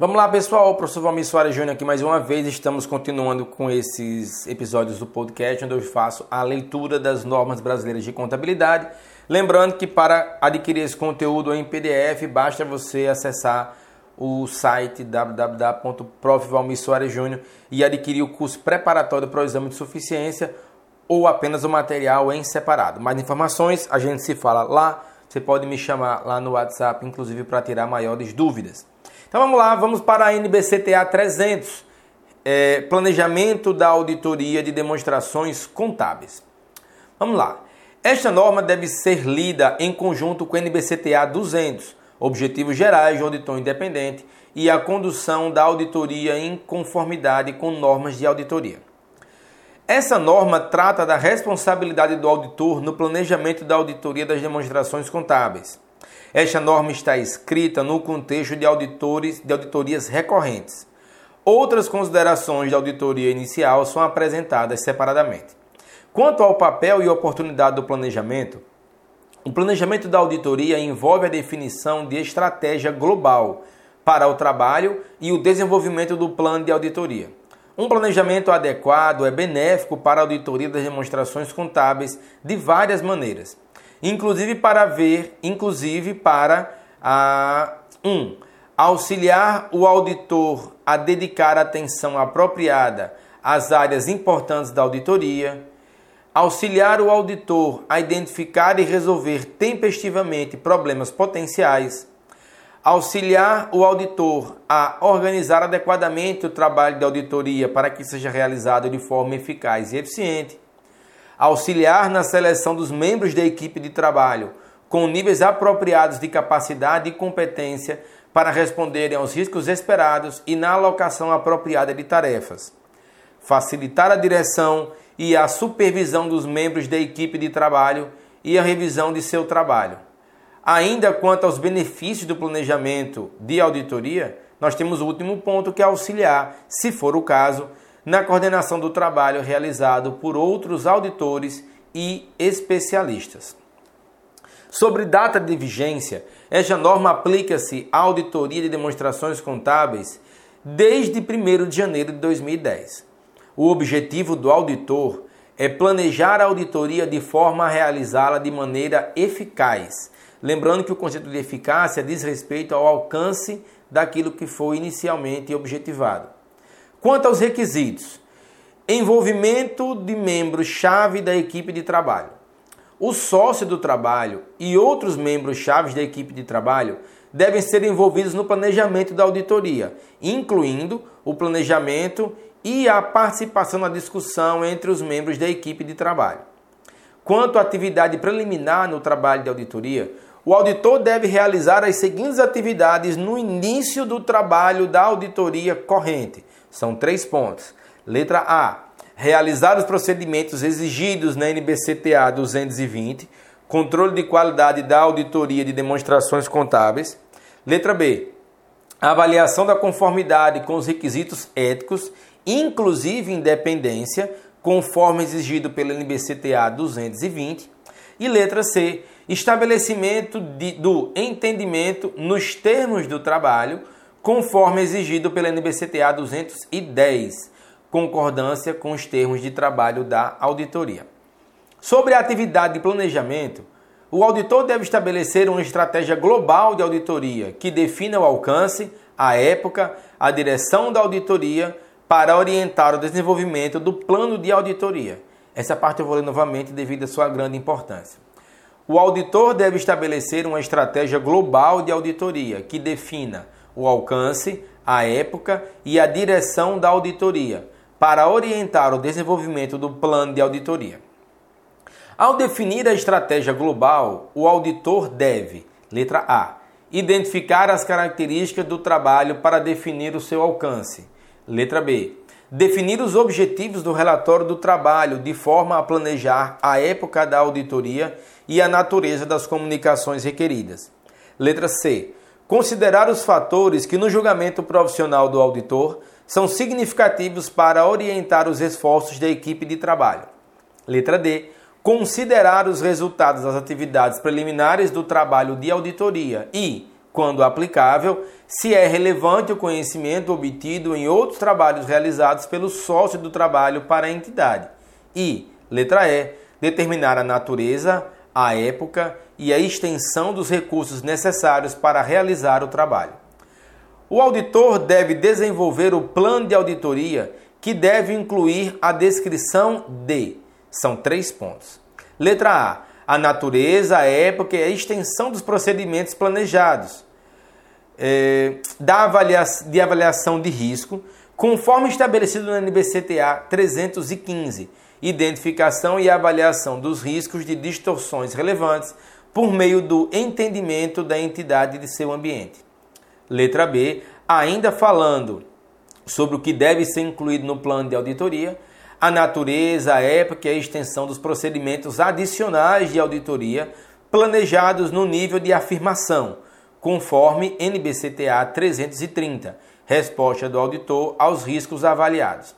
Vamos lá, pessoal. O professor Valmir Soares Júnior aqui mais uma vez. Estamos continuando com esses episódios do podcast onde eu faço a leitura das normas brasileiras de contabilidade. Lembrando que para adquirir esse conteúdo em PDF, basta você acessar o site www.profvalmirsoaresjúnior e adquirir o curso preparatório para o exame de suficiência ou apenas o material em separado. Mais informações, a gente se fala lá. Você pode me chamar lá no WhatsApp, inclusive para tirar maiores dúvidas. Então vamos lá, vamos para a NBCTA 300, é, Planejamento da Auditoria de Demonstrações Contábeis. Vamos lá. Esta norma deve ser lida em conjunto com a NBCTA 200, Objetivos Gerais de Auditor Independente e a condução da auditoria em conformidade com normas de auditoria. Essa norma trata da responsabilidade do auditor no planejamento da auditoria das demonstrações contábeis. Esta norma está escrita no contexto de auditores de auditorias recorrentes. Outras considerações de auditoria inicial são apresentadas separadamente. Quanto ao papel e oportunidade do planejamento, o planejamento da auditoria envolve a definição de estratégia global para o trabalho e o desenvolvimento do plano de auditoria. Um planejamento adequado é benéfico para a auditoria das demonstrações contábeis de várias maneiras inclusive para ver, inclusive para a um, auxiliar o auditor a dedicar atenção apropriada às áreas importantes da auditoria, auxiliar o auditor a identificar e resolver tempestivamente problemas potenciais, auxiliar o auditor a organizar adequadamente o trabalho de auditoria para que seja realizado de forma eficaz e eficiente, auxiliar na seleção dos membros da equipe de trabalho com níveis apropriados de capacidade e competência para responderem aos riscos esperados e na alocação apropriada de tarefas, facilitar a direção e a supervisão dos membros da equipe de trabalho e a revisão de seu trabalho. Ainda quanto aos benefícios do planejamento de auditoria, nós temos o último ponto que é auxiliar, se for o caso, na coordenação do trabalho realizado por outros auditores e especialistas. Sobre data de vigência, esta norma aplica-se à auditoria de demonstrações contábeis desde 1 de janeiro de 2010. O objetivo do auditor é planejar a auditoria de forma a realizá-la de maneira eficaz. Lembrando que o conceito de eficácia diz respeito ao alcance daquilo que foi inicialmente objetivado. Quanto aos requisitos, envolvimento de membros-chave da equipe de trabalho. O sócio do trabalho e outros membros-chave da equipe de trabalho devem ser envolvidos no planejamento da auditoria, incluindo o planejamento e a participação na discussão entre os membros da equipe de trabalho. Quanto à atividade preliminar no trabalho de auditoria, o auditor deve realizar as seguintes atividades no início do trabalho da auditoria corrente são três pontos. Letra A. Realizar os procedimentos exigidos na NBCTA 220, controle de qualidade da auditoria de demonstrações contábeis. Letra B. Avaliação da conformidade com os requisitos éticos, inclusive independência, conforme exigido pela NBCTA 220. E letra C. Estabelecimento de, do entendimento nos termos do trabalho conforme exigido pela NBCTA 210, concordância com os termos de trabalho da auditoria. Sobre a atividade de planejamento, o auditor deve estabelecer uma estratégia global de auditoria que defina o alcance, a época, a direção da auditoria para orientar o desenvolvimento do plano de auditoria. Essa parte eu vou ler novamente devido à sua grande importância. O auditor deve estabelecer uma estratégia global de auditoria que defina o alcance, a época e a direção da auditoria, para orientar o desenvolvimento do plano de auditoria. Ao definir a estratégia global, o auditor deve, letra A, identificar as características do trabalho para definir o seu alcance. Letra B, definir os objetivos do relatório do trabalho de forma a planejar a época da auditoria e a natureza das comunicações requeridas. Letra C, considerar os fatores que no julgamento profissional do auditor são significativos para orientar os esforços da equipe de trabalho. Letra D. Considerar os resultados das atividades preliminares do trabalho de auditoria e, quando aplicável, se é relevante o conhecimento obtido em outros trabalhos realizados pelo sócio do trabalho para a entidade. E, letra E, determinar a natureza, a época e a extensão dos recursos necessários para realizar o trabalho. O auditor deve desenvolver o plano de auditoria, que deve incluir a descrição de. São três pontos. Letra A. A natureza, a época e a extensão dos procedimentos planejados. É, da avaliação, de avaliação de risco, conforme estabelecido no NBCTA 315 identificação e avaliação dos riscos de distorções relevantes por meio do entendimento da entidade de seu ambiente. Letra B, ainda falando sobre o que deve ser incluído no plano de auditoria, a natureza, a época e a extensão dos procedimentos adicionais de auditoria planejados no nível de afirmação, conforme NBCTA 330, resposta do auditor aos riscos avaliados.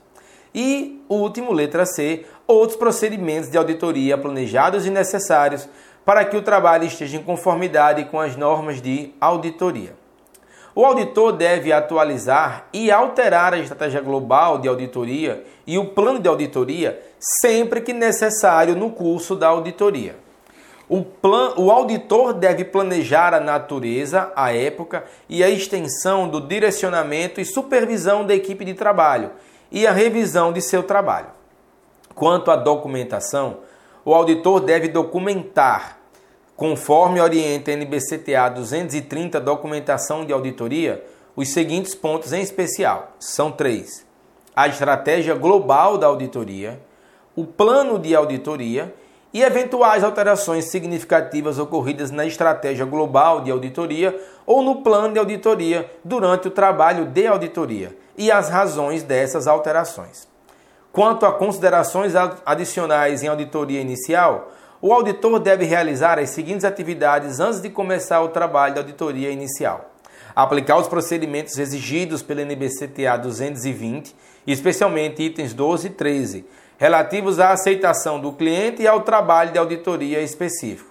E, último, letra C, outros procedimentos de auditoria planejados e necessários para que o trabalho esteja em conformidade com as normas de auditoria. O auditor deve atualizar e alterar a estratégia global de auditoria e o plano de auditoria sempre que necessário no curso da auditoria. O, plan, o auditor deve planejar a natureza, a época e a extensão do direcionamento e supervisão da equipe de trabalho e a revisão de seu trabalho. Quanto à documentação, o auditor deve documentar, conforme orienta a NBCTA 230 Documentação de Auditoria, os seguintes pontos em especial. São três: a estratégia global da auditoria, o plano de auditoria e eventuais alterações significativas ocorridas na estratégia global de auditoria ou no plano de auditoria durante o trabalho de auditoria e as razões dessas alterações. Quanto a considerações adicionais em auditoria inicial, o auditor deve realizar as seguintes atividades antes de começar o trabalho de auditoria inicial: aplicar os procedimentos exigidos pela NBCTA 220, especialmente itens 12 e 13, relativos à aceitação do cliente e ao trabalho de auditoria específico.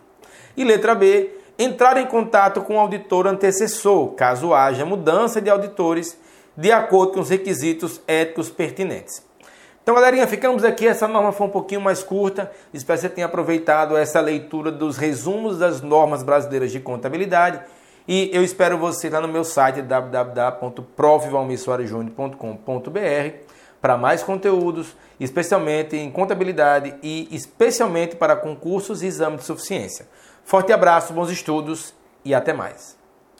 E letra B, entrar em contato com o auditor antecessor, caso haja mudança de auditores de acordo com os requisitos éticos pertinentes. Então, galerinha, ficamos aqui. Essa norma foi um pouquinho mais curta. Espero que você tenha aproveitado essa leitura dos resumos das normas brasileiras de contabilidade. E eu espero você lá no meu site www.profvalmissoarejúnior.com.br para mais conteúdos, especialmente em contabilidade e especialmente para concursos e exames de suficiência. Forte abraço, bons estudos e até mais.